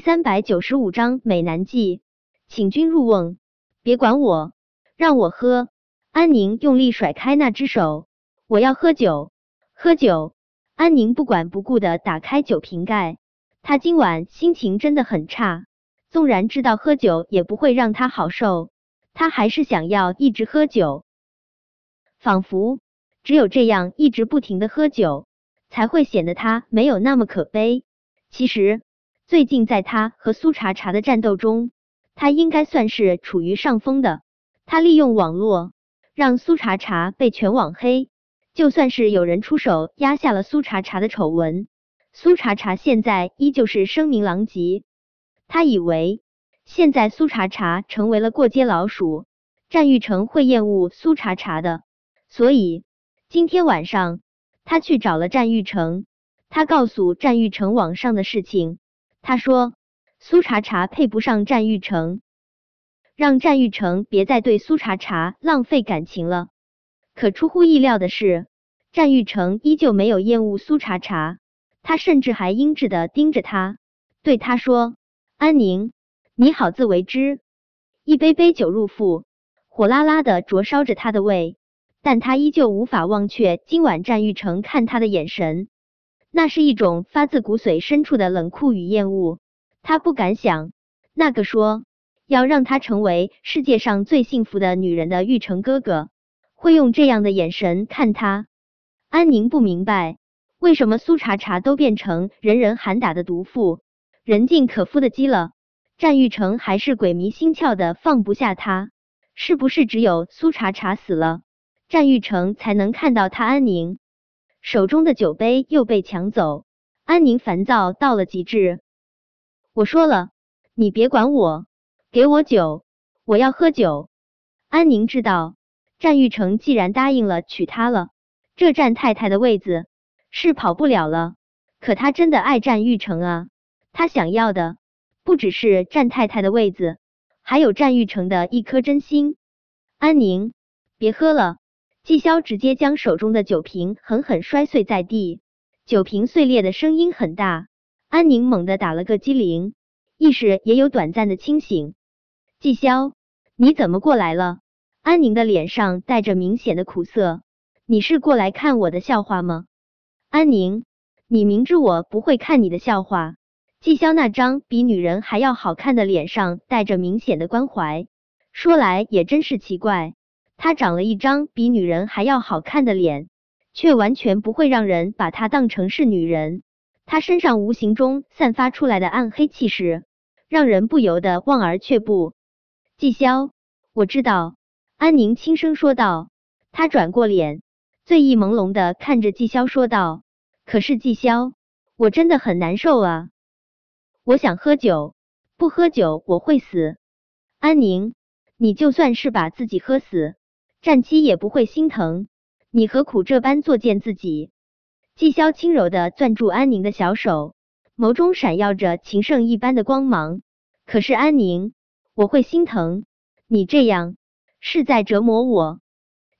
三百九十五章美男计，请君入瓮，别管我，让我喝。安宁用力甩开那只手，我要喝酒，喝酒。安宁不管不顾的打开酒瓶盖，他今晚心情真的很差，纵然知道喝酒也不会让他好受，他还是想要一直喝酒，仿佛只有这样一直不停的喝酒，才会显得他没有那么可悲。其实。最近在他和苏茶茶的战斗中，他应该算是处于上风的。他利用网络让苏茶茶被全网黑，就算是有人出手压下了苏茶茶的丑闻，苏茶茶现在依旧是声名狼藉。他以为现在苏茶茶成为了过街老鼠，战玉成会厌恶苏茶茶的，所以今天晚上他去找了战玉成，他告诉战玉成网上的事情。他说：“苏茶茶配不上战玉成，让战玉成别再对苏茶茶浪费感情了。”可出乎意料的是，战玉成依旧没有厌恶苏茶茶，他甚至还阴质的盯着他，对他说：“安宁，你好自为之。”一杯杯酒入腹，火辣辣的灼烧着他的胃，但他依旧无法忘却今晚战玉成看他的眼神。那是一种发自骨髓深处的冷酷与厌恶，他不敢想，那个说要让他成为世界上最幸福的女人的玉成哥哥，会用这样的眼神看他。安宁不明白，为什么苏茶茶都变成人人喊打的毒妇，人尽可夫的鸡了，战玉成还是鬼迷心窍的放不下他？是不是只有苏茶茶死了，战玉成才能看到他安宁？手中的酒杯又被抢走，安宁烦躁到了极致。我说了，你别管我，给我酒，我要喝酒。安宁知道，战玉成既然答应了娶她了，这战太太的位子是跑不了了。可他真的爱战玉成啊，他想要的不只是战太太的位子，还有战玉成的一颗真心。安宁，别喝了。季潇直接将手中的酒瓶狠狠摔碎在地，酒瓶碎裂的声音很大。安宁猛地打了个激灵，意识也有短暂的清醒。季潇，你怎么过来了？安宁的脸上带着明显的苦涩。你是过来看我的笑话吗？安宁，你明知我不会看你的笑话。季潇那张比女人还要好看的脸上带着明显的关怀。说来也真是奇怪。他长了一张比女人还要好看的脸，却完全不会让人把他当成是女人。他身上无形中散发出来的暗黑气势，让人不由得望而却步。季潇，我知道。安宁轻声说道。他转过脸，醉意朦胧的看着季潇说道：“可是季潇，我真的很难受啊！我想喝酒，不喝酒我会死。安宁，你就算是把自己喝死。”战七也不会心疼，你何苦这般作践自己？季潇轻柔的攥住安宁的小手，眸中闪耀着情圣一般的光芒。可是安宁，我会心疼，你这样是在折磨我。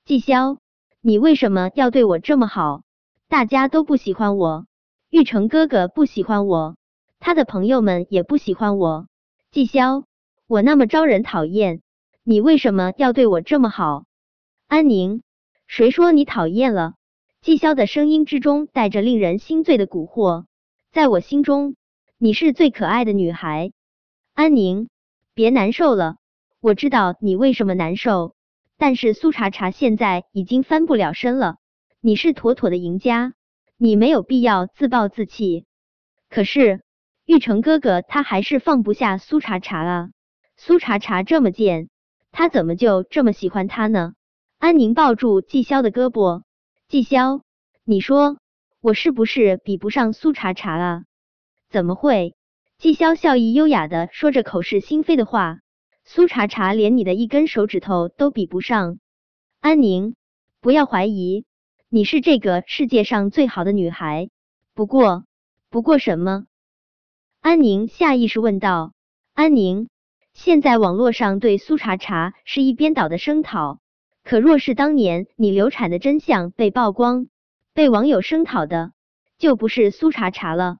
季潇，你为什么要对我这么好？大家都不喜欢我，玉成哥哥不喜欢我，他的朋友们也不喜欢我。季潇，我那么招人讨厌，你为什么要对我这么好？安宁，谁说你讨厌了？季潇的声音之中带着令人心醉的蛊惑。在我心中，你是最可爱的女孩。安宁，别难受了，我知道你为什么难受。但是苏茶茶现在已经翻不了身了，你是妥妥的赢家，你没有必要自暴自弃。可是玉成哥哥他还是放不下苏茶茶啊。苏茶茶这么贱，他怎么就这么喜欢他呢？安宁抱住季潇的胳膊，季潇，你说我是不是比不上苏茶茶啊？怎么会？季潇笑意优雅的说着口是心非的话，苏茶茶连你的一根手指头都比不上。安宁，不要怀疑，你是这个世界上最好的女孩。不过，不过什么？安宁下意识问道。安宁，现在网络上对苏茶茶是一边倒的声讨。可若是当年你流产的真相被曝光，被网友声讨的，就不是苏茶茶了。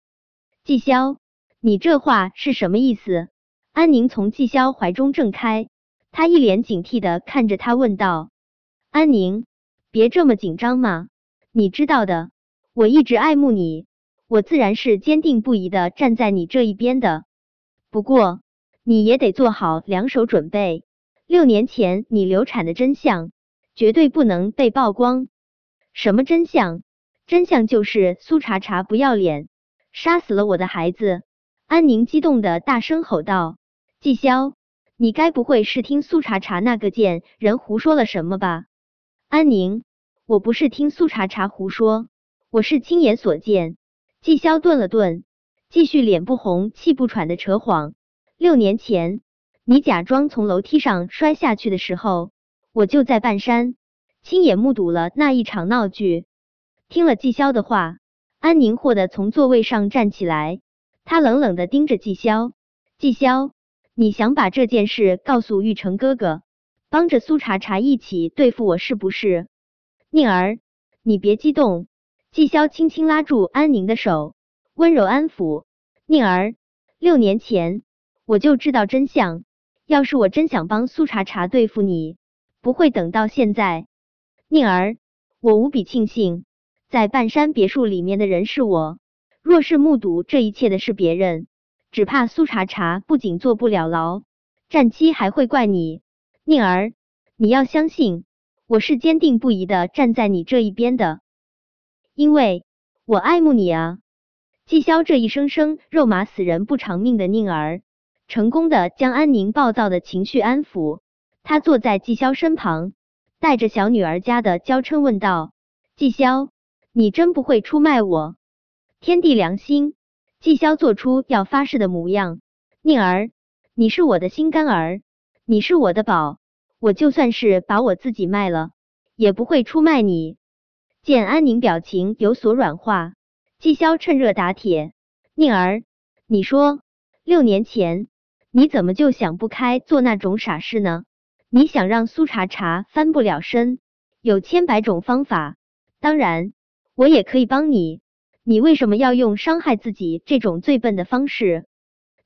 季潇，你这话是什么意思？安宁从季潇怀中挣开，他一脸警惕的看着他问道：“安宁，别这么紧张嘛，你知道的，我一直爱慕你，我自然是坚定不移的站在你这一边的。不过，你也得做好两手准备，六年前你流产的真相绝对不能被曝光。什么真相？真相就是苏茶茶不要脸，杀死了我的孩子。”安宁激动的大声吼道：“季潇，你该不会是听苏茶茶那个贱人胡说了什么吧？”安宁，我不是听苏茶茶胡说，我是亲眼所见。季潇顿了顿，继续脸不红气不喘的扯谎：“六年前，你假装从楼梯上摔下去的时候，我就在半山，亲眼目睹了那一场闹剧。”听了季潇的话，安宁霍的从座位上站起来。他冷冷的盯着季潇，季潇，你想把这件事告诉玉成哥哥，帮着苏茶茶一起对付我是不是？宁儿，你别激动。季潇轻轻拉住安宁的手，温柔安抚。宁儿，六年前我就知道真相，要是我真想帮苏茶茶对付你，不会等到现在。宁儿，我无比庆幸，在半山别墅里面的人是我。若是目睹这一切的是别人，只怕苏茶茶不仅坐不了牢，战期还会怪你。宁儿，你要相信，我是坚定不移的站在你这一边的，因为我爱慕你啊！季潇这一声声肉麻死人不偿命的宁儿，成功的将安宁暴躁的情绪安抚。他坐在季潇身旁，带着小女儿家的娇嗔问道：“季潇，你真不会出卖我？”天地良心，季潇做出要发誓的模样。宁儿，你是我的心肝儿，你是我的宝，我就算是把我自己卖了，也不会出卖你。见安宁表情有所软化，季潇趁热打铁：宁儿，你说六年前你怎么就想不开做那种傻事呢？你想让苏茶茶翻不了身，有千百种方法，当然我也可以帮你。你为什么要用伤害自己这种最笨的方式，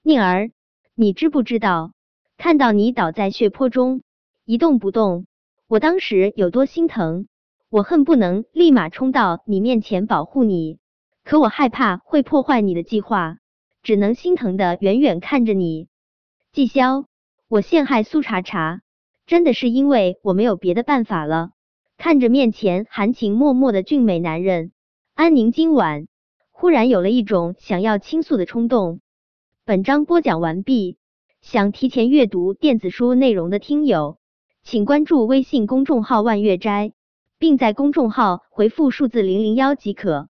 宁儿？你知不知道，看到你倒在血泊中一动不动，我当时有多心疼？我恨不能立马冲到你面前保护你，可我害怕会破坏你的计划，只能心疼的远远看着你。季潇，我陷害苏茶茶，真的是因为我没有别的办法了。看着面前含情脉脉的俊美男人。安宁今晚忽然有了一种想要倾诉的冲动。本章播讲完毕，想提前阅读电子书内容的听友，请关注微信公众号“万月斋”，并在公众号回复数字零零幺即可。